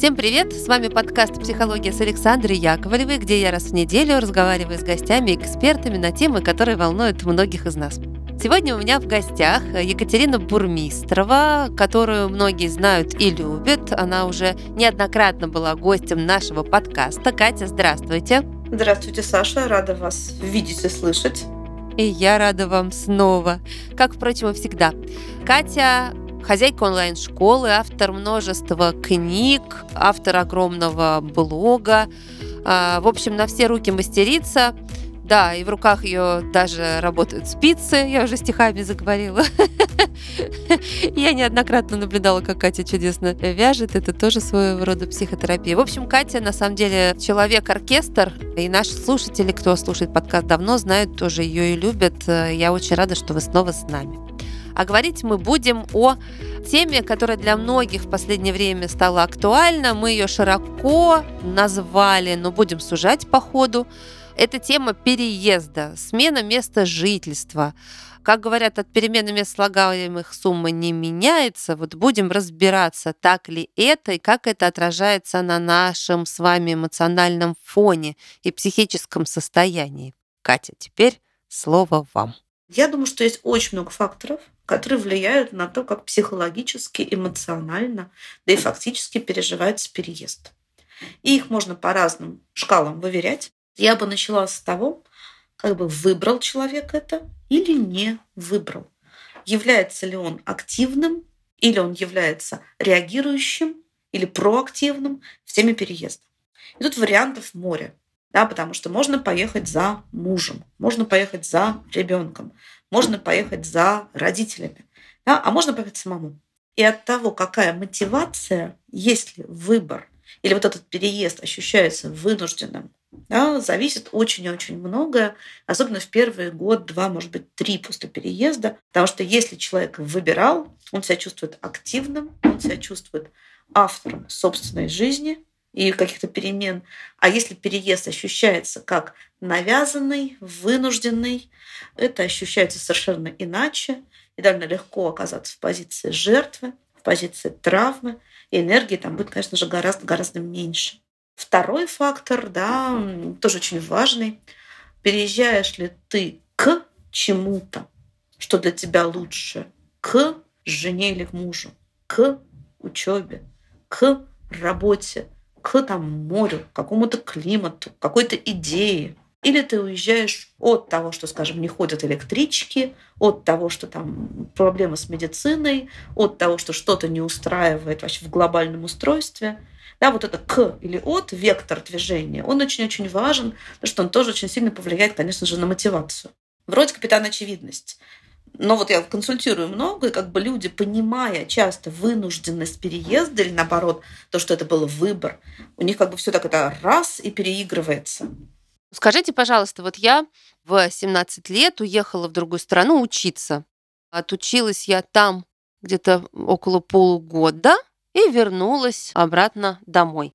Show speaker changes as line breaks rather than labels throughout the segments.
Всем привет! С вами подкаст «Психология» с Александрой Яковлевой, где я раз в неделю разговариваю с гостями и экспертами на темы, которые волнуют многих из нас. Сегодня у меня в гостях Екатерина Бурмистрова, которую многие знают и любят. Она уже неоднократно была гостем нашего подкаста. Катя, здравствуйте.
Здравствуйте, Саша. Рада вас видеть и слышать.
И я рада вам снова, как, впрочем, и всегда. Катя хозяйка онлайн-школы, автор множества книг, автор огромного блога. А, в общем, на все руки мастерица. Да, и в руках ее даже работают спицы, я уже стихами заговорила. Я неоднократно наблюдала, как Катя чудесно вяжет. Это тоже своего рода психотерапия. В общем, Катя на самом деле человек-оркестр. И наши слушатели, кто слушает подкаст давно, знают тоже ее и любят. Я очень рада, что вы снова с нами. А говорить мы будем о теме, которая для многих в последнее время стала актуальна. Мы ее широко назвали, но будем сужать по ходу. Это тема переезда, смена места жительства. Как говорят, от перемены мест слагаемых сумма не меняется. Вот будем разбираться, так ли это и как это отражается на нашем с вами эмоциональном фоне и психическом состоянии. Катя, теперь слово вам.
Я думаю, что есть очень много факторов, которые влияют на то, как психологически, эмоционально, да и фактически переживается переезд. И их можно по разным шкалам выверять. Я бы начала с того, как бы выбрал человек это или не выбрал. Является ли он активным, или он является реагирующим или проактивным в теме переезда. И тут вариантов море да, потому что можно поехать за мужем, можно поехать за ребенком, можно поехать за родителями, да, а можно поехать самому. И от того, какая мотивация, есть ли выбор, или вот этот переезд ощущается вынужденным, да, зависит очень-очень многое, особенно в первый год, два, может быть, три после переезда. Потому что если человек выбирал, он себя чувствует активным, он себя чувствует автором собственной жизни, и каких-то перемен. А если переезд ощущается как навязанный, вынужденный, это ощущается совершенно иначе. И довольно легко оказаться в позиции жертвы, в позиции травмы. И энергии там будет, конечно же, гораздо-гораздо меньше. Второй фактор, да, тоже очень важный. Переезжаешь ли ты к чему-то, что для тебя лучше, к жене или к мужу, к учебе, к работе, к там, морю, какому-то климату, какой-то идее. Или ты уезжаешь от того, что, скажем, не ходят электрички, от того, что там проблемы с медициной, от того, что что-то не устраивает вообще в глобальном устройстве. Да, вот это к или от, вектор движения, он очень-очень важен, потому что он тоже очень сильно повлияет, конечно же, на мотивацию. Вроде капитан очевидность. Но вот я консультирую много, и как бы люди, понимая часто вынужденность переезда или наоборот, то, что это был выбор, у них как бы все так это раз и переигрывается.
Скажите, пожалуйста, вот я в 17 лет уехала в другую страну учиться. Отучилась я там где-то около полугода и вернулась обратно домой.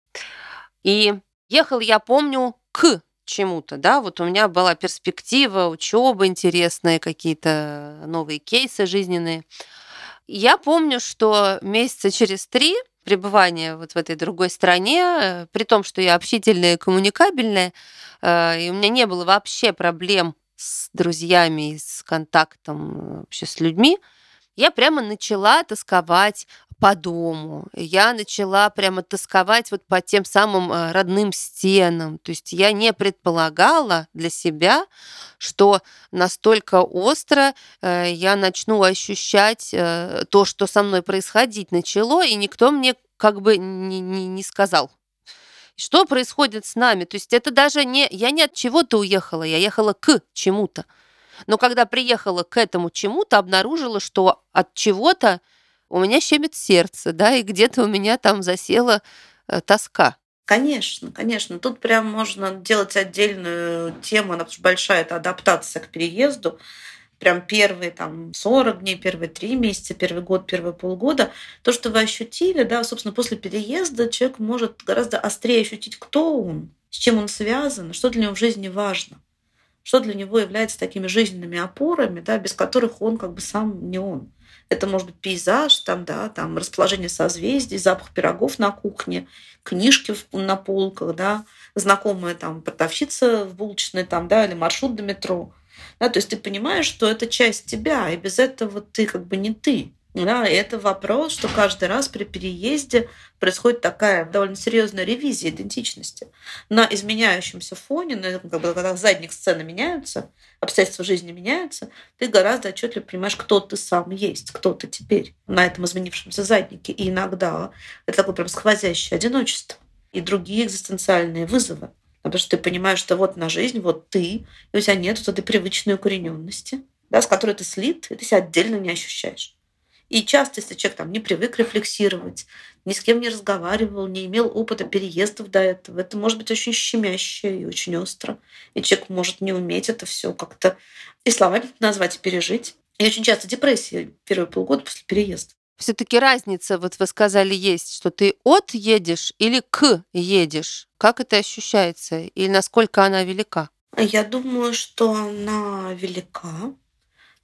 И ехала я, помню, к чему-то, да, вот у меня была перспектива, учеба интересная, какие-то новые кейсы жизненные. Я помню, что месяца через три пребывания вот в этой другой стране, э, при том, что я общительная и коммуникабельная, э, и у меня не было вообще проблем с друзьями с контактом э, вообще с людьми, я прямо начала тосковать по дому. Я начала прямо тосковать вот по тем самым э, родным стенам. То есть я не предполагала для себя, что настолько остро э, я начну ощущать э, то, что со мной происходить начало, и никто мне как бы не, не, не сказал. Что происходит с нами? То есть это даже не... Я не от чего-то уехала, я ехала к чему-то. Но когда приехала к этому чему-то, обнаружила, что от чего-то у меня щемит сердце, да, и где-то у меня там засела э, тоска.
Конечно, конечно. Тут прям можно делать отдельную тему, она большая, это адаптация к переезду. Прям первые там 40 дней, первые три месяца, первый год, первые полгода. То, что вы ощутили, да, собственно, после переезда человек может гораздо острее ощутить, кто он, с чем он связан, что для него в жизни важно что для него является такими жизненными опорами, да, без которых он как бы сам не он. Это может быть пейзаж, там, да, там расположение созвездий, запах пирогов на кухне, книжки на полках, да, знакомая там продавщица в булочной, там, да, или маршрут до метро. Да, то есть ты понимаешь, что это часть тебя, и без этого ты как бы не ты. Да, это вопрос, что каждый раз при переезде происходит такая довольно серьезная ревизия идентичности. На изменяющемся фоне, ну, как бы, когда задник сцены меняются, обстоятельства жизни меняются, ты гораздо отчетливо понимаешь, кто ты сам есть, кто ты теперь на этом изменившемся заднике. И иногда это такое прям сквозящее одиночество и другие экзистенциальные вызовы. Потому что ты понимаешь, что вот на жизнь, вот ты, и у тебя нет вот этой привычной укорененности, да, с которой ты слит, и ты себя отдельно не ощущаешь. И часто, если человек там не привык рефлексировать, ни с кем не разговаривал, не имел опыта переездов до этого, это может быть очень щемяще и очень остро. И человек может не уметь это все как-то и словами назвать, и пережить. И очень часто депрессия первые полгода после переезда.
Все-таки разница, вот вы сказали, есть, что ты от едешь или к едешь. Как это ощущается и насколько она велика?
Я думаю, что она велика.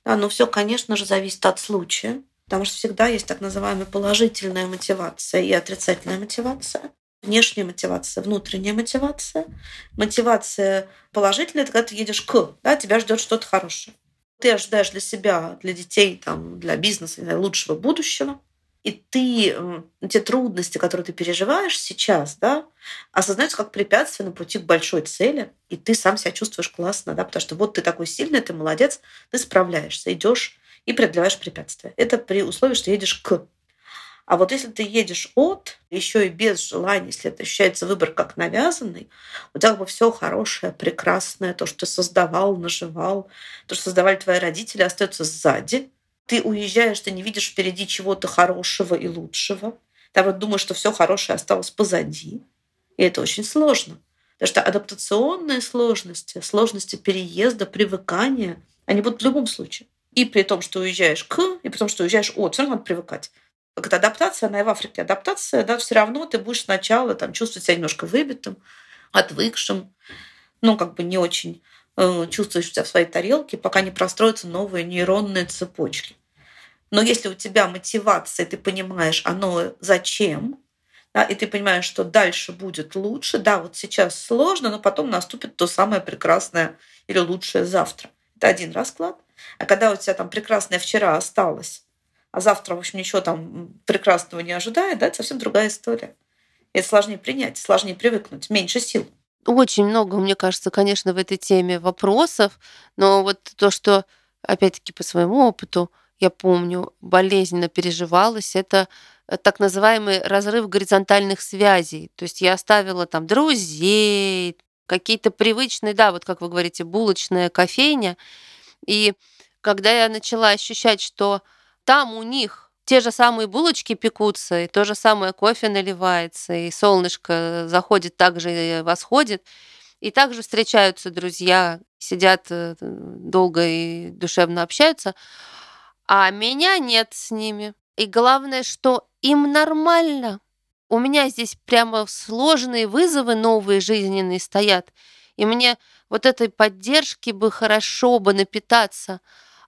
Да, но все, конечно же, зависит от случая. Потому что всегда есть так называемая положительная мотивация и отрицательная мотивация. Внешняя мотивация, внутренняя мотивация. Мотивация положительная – это когда ты едешь к, да, тебя ждет что-то хорошее. Ты ожидаешь для себя, для детей, там, для бизнеса лучшего будущего. И ты, те трудности, которые ты переживаешь сейчас, да, осознаются как препятствие на пути к большой цели, и ты сам себя чувствуешь классно, да, потому что вот ты такой сильный, ты молодец, ты справляешься, идешь и преодолеваешь препятствия. Это при условии, что едешь к. А вот если ты едешь от, еще и без желания, если это ощущается выбор как навязанный, у тебя как бы все хорошее, прекрасное, то, что ты создавал, наживал, то, что создавали твои родители, остается сзади. Ты уезжаешь, ты не видишь впереди чего-то хорошего и лучшего. Ты вот думаешь, что все хорошее осталось позади. И это очень сложно. Потому что адаптационные сложности, сложности переезда, привыкания, они будут в любом случае. И при том, что уезжаешь к, и при том, что уезжаешь от, все равно надо привыкать. Как адаптация, она и в Африке адаптация, да, все равно ты будешь сначала там, чувствовать себя немножко выбитым, отвыкшим, ну, как бы не очень э, чувствуешь себя в своей тарелке, пока не простроятся новые нейронные цепочки. Но если у тебя мотивация, ты понимаешь, оно зачем, да, и ты понимаешь, что дальше будет лучше, да, вот сейчас сложно, но потом наступит то самое прекрасное или лучшее завтра. Это один расклад – а когда у тебя там прекрасное вчера осталось, а завтра, в общем, ничего там прекрасного не ожидает, да, это совсем другая история. И это сложнее принять, сложнее привыкнуть, меньше сил.
Очень много, мне кажется, конечно, в этой теме вопросов, но вот то, что, опять-таки, по своему опыту, я помню, болезненно переживалось, это э, так называемый разрыв горизонтальных связей. То есть я оставила там друзей, какие-то привычные, да, вот как вы говорите, булочная кофейня, и когда я начала ощущать, что там у них те же самые булочки пекутся, и то же самое кофе наливается, и солнышко заходит так же и восходит, и также встречаются друзья, сидят э, долго и душевно общаются, а меня нет с ними. И главное, что им нормально. У меня здесь прямо сложные вызовы новые жизненные стоят. И мне вот этой поддержки бы хорошо бы напитаться.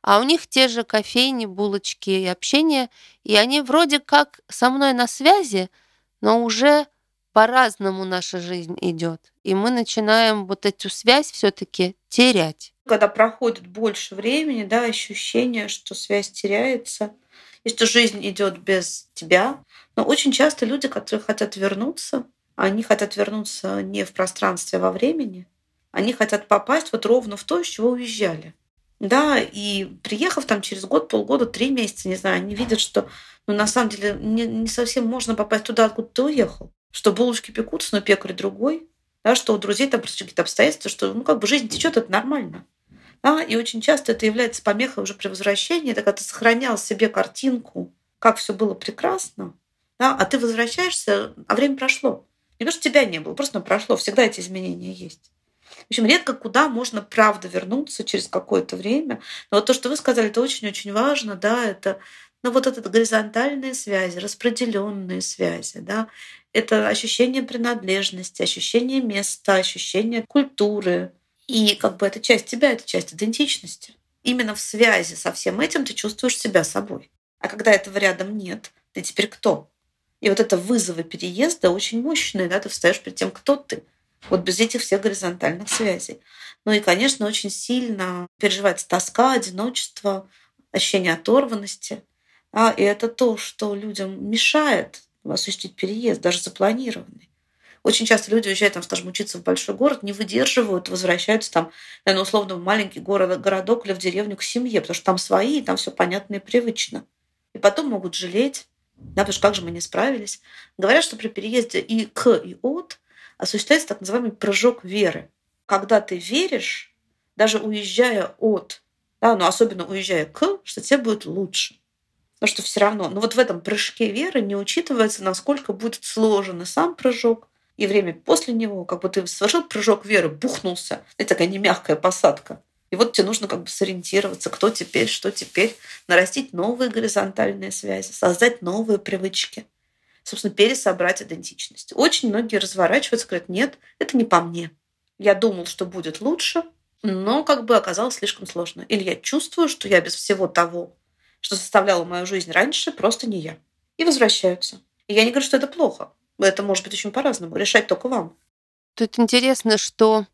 А у них те же кофейни, булочки и общение, и они вроде как со мной на связи, но уже по-разному наша жизнь идет. И мы начинаем вот эту связь все-таки терять.
Когда проходит больше времени, да, ощущение, что связь теряется, и что жизнь идет без тебя. Но очень часто люди, которые хотят вернуться, они хотят вернуться не в пространстве, а во времени, они хотят попасть вот ровно в то, с чего уезжали. Да, и приехав там через год, полгода, три месяца, не знаю, они видят, что ну, на самом деле не, не совсем можно попасть туда, откуда ты уехал. Что булочки пекутся, но пекарь другой. Да, что у друзей там просто какие-то обстоятельства, что ну, как бы жизнь течет, это нормально. Да, и очень часто это является помехой уже при возвращении, это когда ты сохранял себе картинку, как все было прекрасно, да, а ты возвращаешься, а время прошло. Не потому что тебя не было, просто прошло. Всегда эти изменения есть. В общем, редко куда можно правда вернуться через какое-то время. Но вот то, что вы сказали, это очень-очень важно, да, это ну, вот это горизонтальные связи, распределенные связи, да, это ощущение принадлежности, ощущение места, ощущение культуры. И как бы это часть тебя, это часть идентичности. Именно в связи со всем этим ты чувствуешь себя собой. А когда этого рядом нет, ты теперь кто? И вот это вызовы переезда очень мощные, да, ты встаешь перед тем, кто ты. Вот без этих всех горизонтальных связей. Ну и, конечно, очень сильно переживается тоска, одиночество, ощущение оторванности. А, и это то, что людям мешает осуществить переезд, даже запланированный. Очень часто люди уезжают, там, скажем, учиться в большой город, не выдерживают, возвращаются там, наверное, условно, в маленький город, городок или в деревню к семье, потому что там свои, и там все понятно и привычно. И потом могут жалеть, да, потому что как же мы не справились. Говорят, что при переезде и к, и от осуществляется так называемый прыжок веры. Когда ты веришь, даже уезжая от, да, но особенно уезжая к, что тебе будет лучше. Потому что все равно, ну вот в этом прыжке веры не учитывается, насколько будет сложен и сам прыжок, и время после него, как бы ты совершил прыжок веры, бухнулся. Это такая немягкая посадка. И вот тебе нужно как бы сориентироваться, кто теперь, что теперь, нарастить новые горизонтальные связи, создать новые привычки, собственно, пересобрать идентичность. Очень многие разворачиваются, говорят, нет, это не по мне. Я думал, что будет лучше, но как бы оказалось слишком сложно. Или я чувствую, что я без всего того, что составляло мою жизнь раньше, просто не я. И возвращаются. И я не говорю, что это плохо. Это может быть очень по-разному. Решать только вам.
Тут интересно, что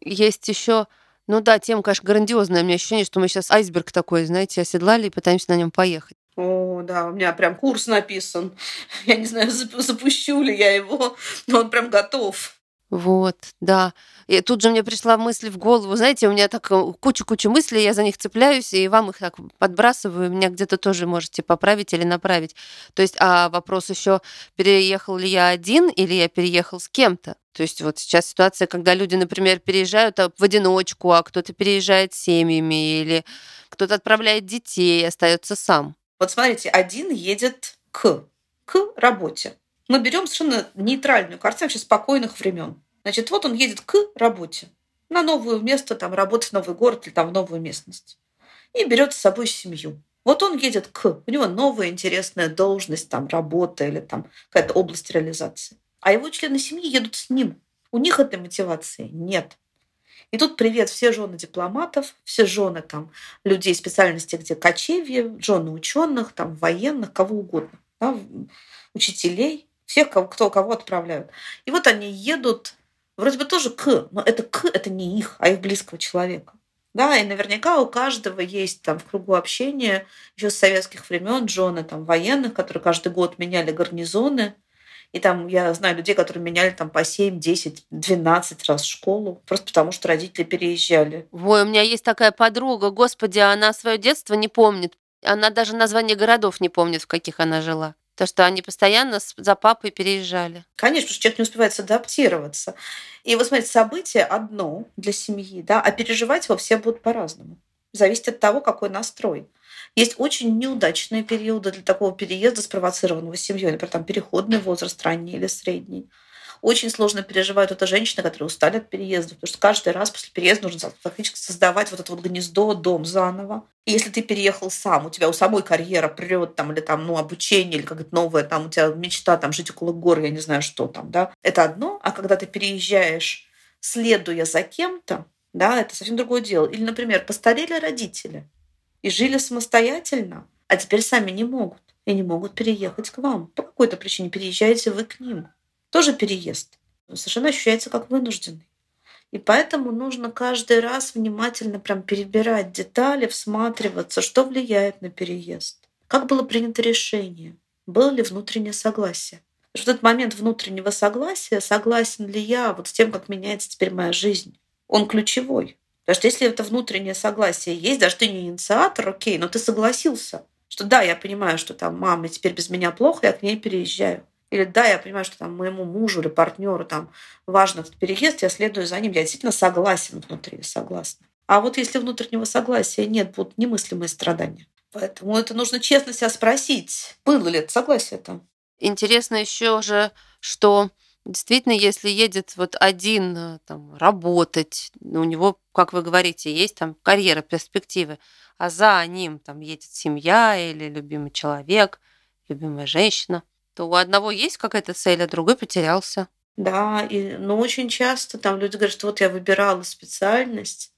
есть еще ну да, тема, конечно, грандиозная. У меня ощущение, что мы сейчас айсберг такой, знаете, оседлали и пытаемся на нем поехать.
О, да, у меня прям курс написан. Я не знаю, запущу ли я его, но он прям готов.
Вот, да. И тут же мне пришла мысль в голову, знаете, у меня так э, куча-куча мыслей, я за них цепляюсь, и вам их так подбрасываю, меня где-то тоже можете поправить или направить. То есть, а вопрос еще, переехал ли я один или я переехал с кем-то? То есть вот сейчас ситуация, когда люди, например, переезжают а, в одиночку, а кто-то переезжает с семьями, или кто-то отправляет детей, остается сам.
Вот смотрите, один едет к, к работе мы берем совершенно нейтральную картину вообще спокойных времен. Значит, вот он едет к работе, на новое место, там, работать в новый город или там в новую местность. И берет с собой семью. Вот он едет к, у него новая интересная должность, там, работа или там какая-то область реализации. А его члены семьи едут с ним. У них этой мотивации нет. И тут привет все жены дипломатов, все жены там людей специальности, где кочевье, жены ученых, там военных, кого угодно, да, учителей всех, кого, кто кого отправляют. И вот они едут вроде бы тоже к, но это к, это не их, а их близкого человека. Да, и наверняка у каждого есть там в кругу общения еще с советских времен Джона, там военных, которые каждый год меняли гарнизоны. И там я знаю людей, которые меняли там по 7, 10, 12 раз школу, просто потому что родители переезжали.
Ой, у меня есть такая подруга, господи, она свое детство не помнит. Она даже название городов не помнит, в каких она жила. То, что они постоянно за папой переезжали.
Конечно, потому что человек не успевает адаптироваться. И вот смотрите, событие одно для семьи, да, а переживать его все будут по-разному. Зависит от того, какой настрой. Есть очень неудачные периоды для такого переезда, спровоцированного семьей, например, там переходный возраст, ранний или средний. Очень сложно переживают это женщины, которые устали от переезда, потому что каждый раз после переезда нужно фактически создавать вот это вот гнездо, дом заново. И если ты переехал сам, у тебя у самой карьера прет там, или там, ну, обучение, или какая-то новая, там, у тебя мечта там жить около гор, я не знаю, что там, да, это одно. А когда ты переезжаешь, следуя за кем-то, да, это совсем другое дело. Или, например, постарели родители и жили самостоятельно, а теперь сами не могут и не могут переехать к вам. По какой-то причине переезжаете вы к ним тоже переезд. совершенно ощущается как вынужденный. И поэтому нужно каждый раз внимательно прям перебирать детали, всматриваться, что влияет на переезд. Как было принято решение? Было ли внутреннее согласие? в этот момент внутреннего согласия, согласен ли я вот с тем, как меняется теперь моя жизнь, он ключевой. Потому что если это внутреннее согласие есть, даже ты не инициатор, окей, но ты согласился, что да, я понимаю, что там мама теперь без меня плохо, я к ней переезжаю. Или да, я понимаю, что там моему мужу или партнеру там важен этот переезд, я следую за ним, я действительно согласен внутри, согласна. А вот если внутреннего согласия нет, будут немыслимые страдания. Поэтому это нужно честно себя спросить, было ли это согласие там.
Интересно еще же, что действительно, если едет вот один э, там, работать, у него, как вы говорите, есть там карьера, перспективы, а за ним там едет семья или любимый человек, любимая женщина, то у одного есть какая-то цель, а другой потерялся.
Да, и, но очень часто там люди говорят, что вот я выбирала специальность,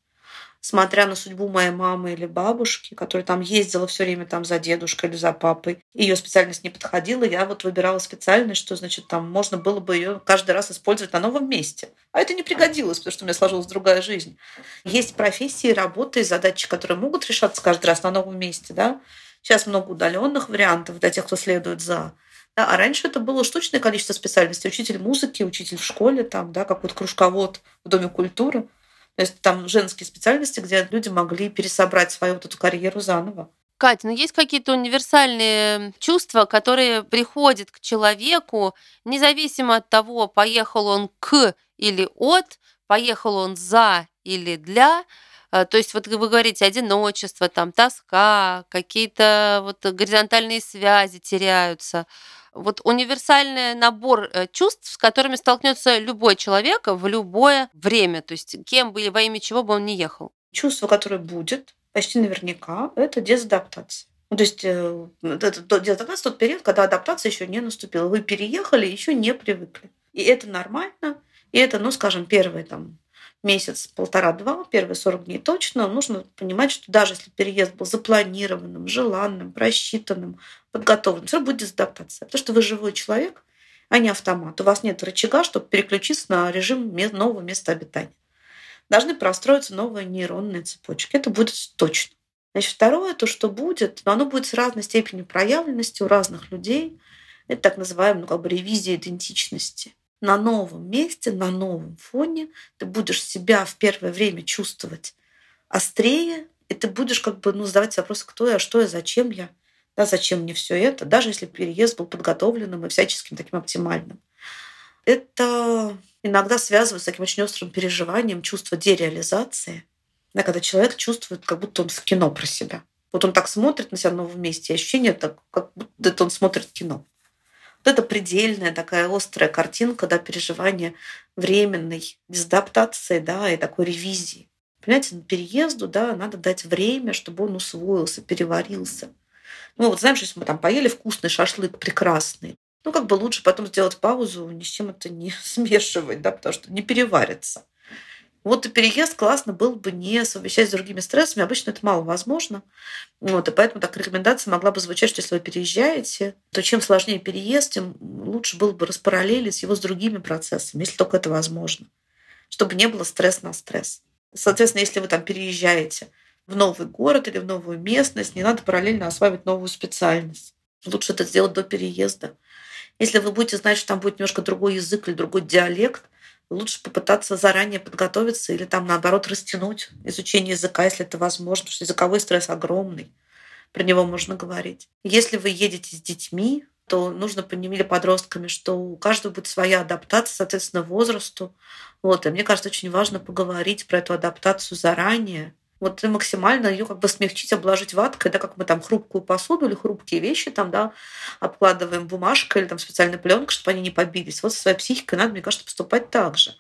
смотря на судьбу моей мамы или бабушки, которая там ездила все время там за дедушкой или за папой. Ее специальность не подходила, я вот выбирала специальность, что, значит, там можно было бы ее каждый раз использовать на новом месте. А это не пригодилось, потому что у меня сложилась другая жизнь. Есть профессии, работы и задачи, которые могут решаться каждый раз на новом месте, да. Сейчас много удаленных вариантов для тех, кто следует за. Да, а раньше это было штучное количество специальностей. Учитель музыки, учитель в школе, там, да, какой-то кружковод в Доме культуры. То есть там женские специальности, где люди могли пересобрать свою вот эту карьеру заново.
Катя, ну есть какие-то универсальные чувства, которые приходят к человеку, независимо от того, поехал он к или от, поехал он за или для. А, то есть вот вы говорите одиночество, там тоска, какие-то вот горизонтальные связи теряются вот универсальный набор э, чувств, с которыми столкнется любой человек в любое время, то есть кем бы и во имя чего бы он ни ехал.
Чувство, которое будет, почти наверняка, это дезадаптация. Ну, то есть э, это тот период, когда адаптация еще не наступила. Вы переехали, еще не привыкли. И это нормально. И это, ну, скажем, первые там месяц, полтора-два, первые 40 дней точно, нужно понимать, что даже если переезд был запланированным, желанным, просчитанным, подготовленным, все равно будет дезадаптация. Потому что вы живой человек, а не автомат. У вас нет рычага, чтобы переключиться на режим нового места обитания. Должны простроиться новые нейронные цепочки. Это будет точно. Значит, второе, то, что будет, но оно будет с разной степенью проявленности у разных людей. Это так называемая ну, как бы ревизия идентичности на новом месте, на новом фоне, ты будешь себя в первое время чувствовать острее, и ты будешь как бы ну, задавать вопросы, кто я, что я, зачем я, да, зачем мне все это, даже если переезд был подготовленным и всяческим таким оптимальным. Это иногда связывается с таким очень острым переживанием чувства дереализации, да, когда человек чувствует, как будто он в кино про себя. Вот он так смотрит на себя в новом месте, и ощущение, так, как будто он смотрит кино. Вот это предельная такая острая картинка, да, переживания временной дезадаптации, да, и такой ревизии. Понимаете, переезду, да, надо дать время, чтобы он усвоился, переварился. Ну, вот знаешь, если мы там поели вкусный шашлык прекрасный, ну, как бы лучше потом сделать паузу, ни с чем это не смешивать, да, потому что не переварится. Вот и переезд классно был бы не совмещать с другими стрессами. Обычно это мало возможно. Вот, и поэтому так рекомендация могла бы звучать, что если вы переезжаете, то чем сложнее переезд, тем лучше было бы распараллелить его с другими процессами, если только это возможно. Чтобы не было стресс на стресс. Соответственно, если вы там переезжаете в новый город или в новую местность, не надо параллельно осваивать новую специальность. Лучше это сделать до переезда. Если вы будете знать, что там будет немножко другой язык или другой диалект, лучше попытаться заранее подготовиться или там наоборот растянуть изучение языка, если это возможно, потому что языковой стресс огромный. Про него можно говорить. Если вы едете с детьми, то нужно понимать, или подростками, что у каждого будет своя адаптация, соответственно, возрасту. Вот. И мне кажется, очень важно поговорить про эту адаптацию заранее, вот и максимально ее как бы смягчить, обложить ваткой, да, как мы там хрупкую посуду или хрупкие вещи там, да, обкладываем бумажкой или там специальной пленкой, чтобы они не побились. Вот со своей психикой надо, мне кажется, поступать так же.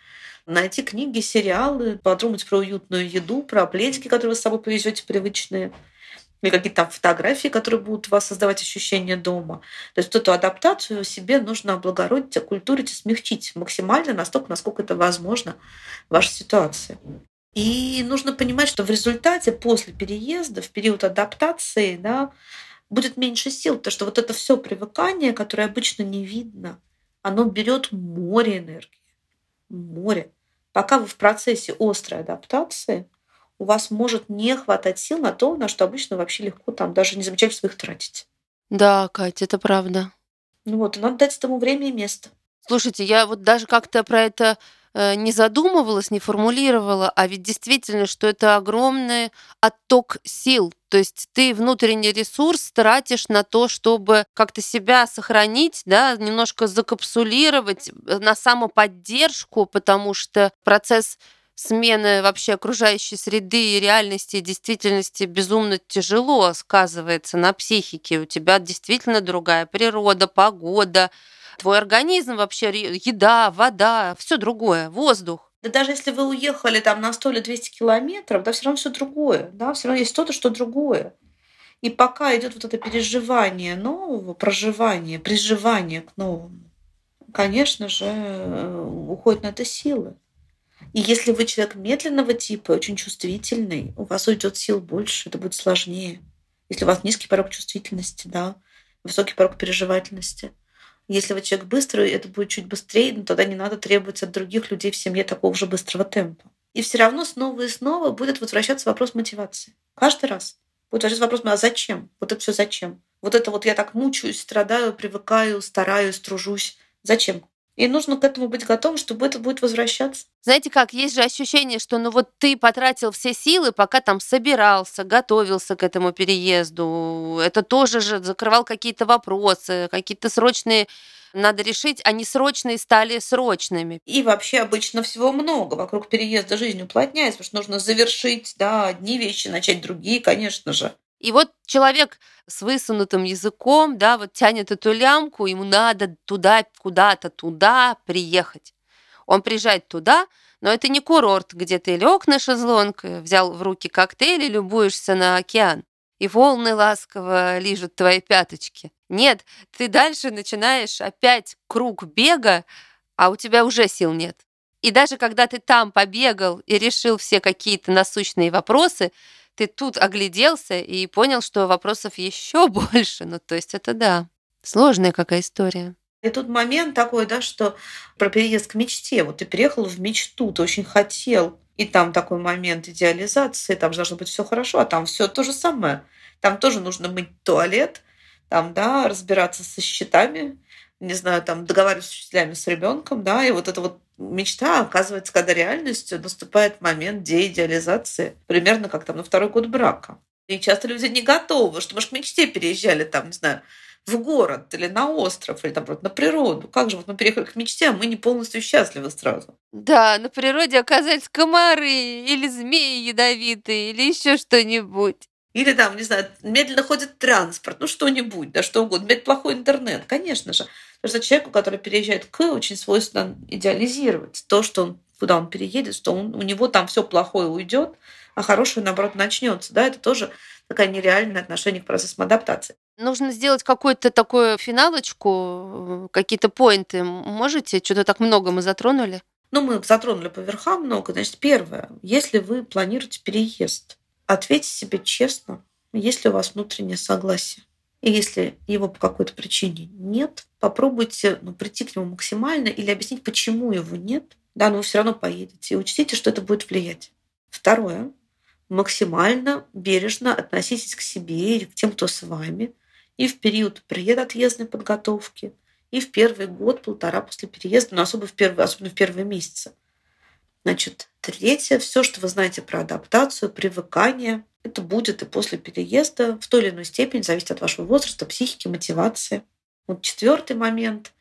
Найти книги, сериалы, подумать про уютную еду, про пледики, которые вы с собой повезете привычные, или какие-то там фотографии, которые будут у вас создавать ощущение дома. То есть вот эту адаптацию себе нужно облагородить, окультурить и смягчить максимально настолько, насколько это возможно в вашей ситуации. И нужно понимать, что в результате после переезда, в период адаптации, да, будет меньше сил, потому что вот это все привыкание, которое обычно не видно, оно берет море энергии. Море. Пока вы в процессе острой адаптации, у вас может не хватать сил на то, на что обычно вообще легко там даже не замечать, что вы их тратите.
Да, Катя, это правда.
Ну вот, и надо дать этому время и место.
Слушайте, я вот даже как-то про это не задумывалась, не формулировала, а ведь действительно, что это огромный отток сил. То есть ты внутренний ресурс тратишь на то, чтобы как-то себя сохранить, да, немножко закапсулировать э, на самоподдержку, потому что процесс смены вообще окружающей среды и реальности и действительности безумно тяжело сказывается на психике. У тебя действительно другая природа, погода, твой организм вообще, еда, вода, все другое, воздух.
Да даже если вы уехали там на 100 или 200 километров, да, все равно все другое, да, все равно есть что-то, что другое. И пока идет вот это переживание нового, проживание, приживание к новому, конечно же, э, уходит на это силы. И если вы человек медленного типа, очень чувствительный, у вас уйдет сил больше, это будет сложнее. Если у вас низкий порог чувствительности, да, высокий порог переживательности. Если вы человек быстрый, это будет чуть быстрее, но тогда не надо требовать от других людей в семье такого же быстрого темпа. И все равно снова и снова будет возвращаться вопрос мотивации. Каждый раз. Будет возвращаться вопрос, а зачем? Вот это все зачем? Вот это вот я так мучаюсь, страдаю, привыкаю, стараюсь, тружусь. Зачем? И нужно к этому быть готовым, чтобы это будет возвращаться.
Знаете как, есть же ощущение, что ну вот ты потратил все силы, пока там собирался, готовился к этому переезду. Это тоже же закрывал какие-то вопросы, какие-то срочные надо решить, они срочные стали срочными.
И вообще обычно всего много. Вокруг переезда жизнь уплотняется, потому что нужно завершить да, одни вещи, начать другие, конечно же.
И вот человек с высунутым языком, да, вот тянет эту лямку, ему надо туда, куда-то туда приехать. Он приезжает туда, но это не курорт, где ты лег на шезлонг, взял в руки коктейль и любуешься на океан. И волны ласково лижут твои пяточки. Нет, ты дальше начинаешь опять круг бега, а у тебя уже сил нет. И даже когда ты там побегал и решил все какие-то насущные вопросы, ты тут огляделся и понял, что вопросов еще больше. Ну, то есть это да, сложная какая история.
И тут момент такой, да, что про переезд к мечте. Вот ты переехал в мечту, ты очень хотел. И там такой момент идеализации, там же должно быть все хорошо, а там все то же самое. Там тоже нужно мыть туалет, там, да, разбираться со счетами, не знаю, там договариваться с учителями, с ребенком, да, и вот эта вот мечта, оказывается, когда реальностью наступает момент деидеализации, примерно как там на второй год брака. И часто люди не готовы, что, может, к мечте переезжали там, не знаю, в город или на остров, или там на природу. Как же вот мы переехали к мечте, а мы не полностью счастливы сразу.
Да, на природе оказались комары или змеи ядовитые, или еще что-нибудь.
Или там, не знаю, медленно ходит транспорт, ну что-нибудь, да что угодно. Плохой интернет, конечно же. Потому что человеку, который переезжает к, очень свойственно идеализировать то, что он, куда он переедет, что он, у него там все плохое уйдет, а хорошее, наоборот, начнется. Да, это тоже такое нереальное отношение к процессу адаптации.
Нужно сделать какую-то такую финалочку, какие-то поинты. Можете? Что-то так много мы затронули.
Ну, мы затронули по верхам много. Значит, первое. Если вы планируете переезд, ответьте себе честно, есть ли у вас внутреннее согласие. И если его по какой-то причине нет, попробуйте ну, прийти к нему максимально или объяснить, почему его нет. Да, но вы все равно поедете. И учтите, что это будет влиять. Второе. Максимально бережно относитесь к себе или к тем, кто с вами. И в период предотъездной подготовки, и в первый год-полтора после переезда, но особо в первые, особенно в первые месяцы. Значит, третье, все, что вы знаете про адаптацию, привыкание, это будет и после переезда в той или иной степени, зависит от вашего возраста, психики, мотивации. Вот четвертый момент.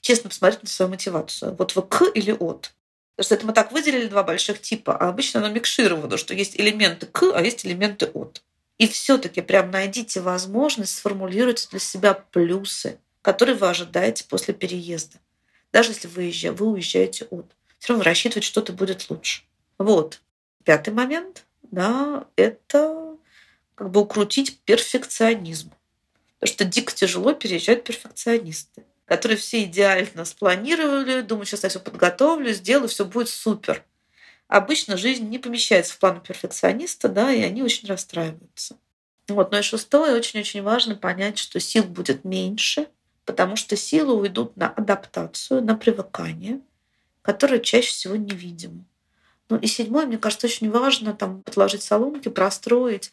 Честно посмотреть на свою мотивацию. Вот вы к или от. Потому что это мы так выделили два больших типа, а обычно оно микшировано, что есть элементы к, а есть элементы от. И все-таки прям найдите возможность сформулировать для себя плюсы, которые вы ожидаете после переезда. Даже если вы, уезжаете, вы уезжаете от. Все равно рассчитывать что-то будет лучше. Вот. Пятый момент да, это как бы укрутить перфекционизм. Потому что дико тяжело переезжают перфекционисты, которые все идеально спланировали, думают, сейчас я все подготовлю, сделаю, все будет супер. Обычно жизнь не помещается в план перфекциониста, да, и они очень расстраиваются. Вот. Ну и шестое, очень-очень важно понять, что сил будет меньше, потому что силы уйдут на адаптацию, на привыкание, которое чаще всего невидимо. Ну и седьмое, мне кажется, очень важно там подложить соломки, простроить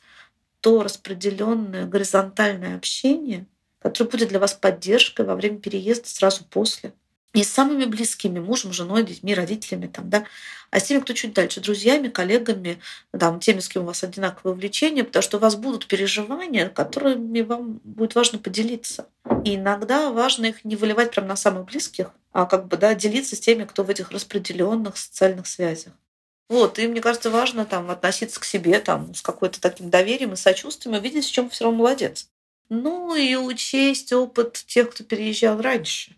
то распределенное горизонтальное общение, которое будет для вас поддержкой во время переезда сразу после. Не с самыми близкими, мужем, женой, детьми, родителями, там, да, а с теми, кто чуть дальше, друзьями, коллегами, там, теми, с кем у вас одинаковые увлечения, потому что у вас будут переживания, которыми вам будет важно поделиться. И иногда важно их не выливать прямо на самых близких, как бы да, делиться с теми, кто в этих распределенных социальных связях. Вот, и мне кажется, важно там относиться к себе там с какой-то таким доверием и сочувствием и видеть, в чем все равно молодец. Ну и учесть опыт тех, кто переезжал раньше.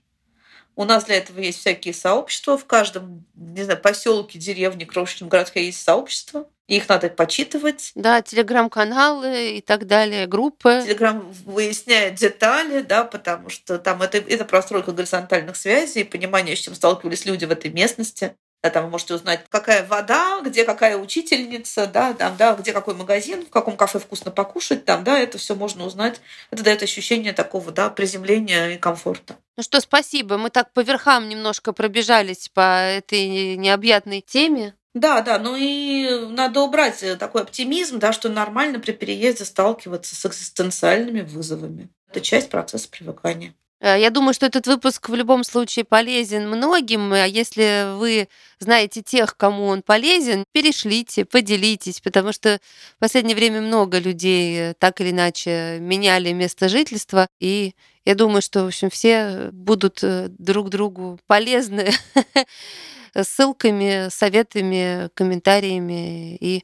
У нас для этого есть всякие сообщества. В каждом, не знаю, поселке, деревне, крошечном городке есть сообщества. Их надо почитывать.
Да, телеграм-каналы и так далее, группы.
Телеграм выясняет детали, да, потому что там это, это простройка горизонтальных связей, понимание, с чем сталкивались люди в этой местности. Да, там вы можете узнать, какая вода, где какая учительница, да, там, да, где какой магазин, в каком кафе вкусно покушать, там, да, это все можно узнать. Это дает ощущение такого, да, приземления и комфорта.
Ну что, спасибо. Мы так по верхам немножко пробежались по этой необъятной теме.
Да, да, ну и надо убрать такой оптимизм, да, что нормально при переезде сталкиваться с экзистенциальными вызовами. Это часть процесса привыкания.
Э, я думаю, что этот выпуск в любом случае полезен многим. А если вы знаете тех, кому он полезен, перешлите, поделитесь, потому что в последнее время много людей э, так или иначе меняли место жительства. И я думаю, что, в общем, все будут э, друг другу полезны ссылками, советами, комментариями и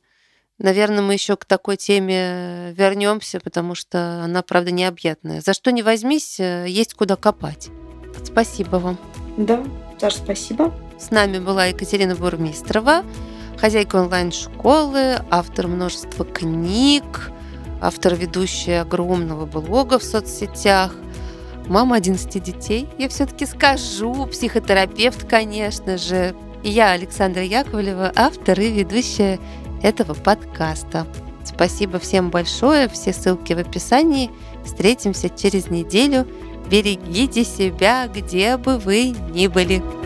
Наверное, мы еще к такой теме вернемся, потому что она, правда, необъятная. За что не возьмись, э, есть куда копать. Спасибо вам.
Да, тоже спасибо.
С нами была Екатерина Бурмистрова, хозяйка онлайн-школы, автор множества книг, автор ведущая огромного блога в соцсетях, мама 11 детей, я все-таки скажу, психотерапевт, конечно же. И я, Александра Яковлева, автор и ведущая этого подкаста. Спасибо всем большое, все ссылки в описании. Встретимся через неделю. Берегите себя, где бы вы ни были.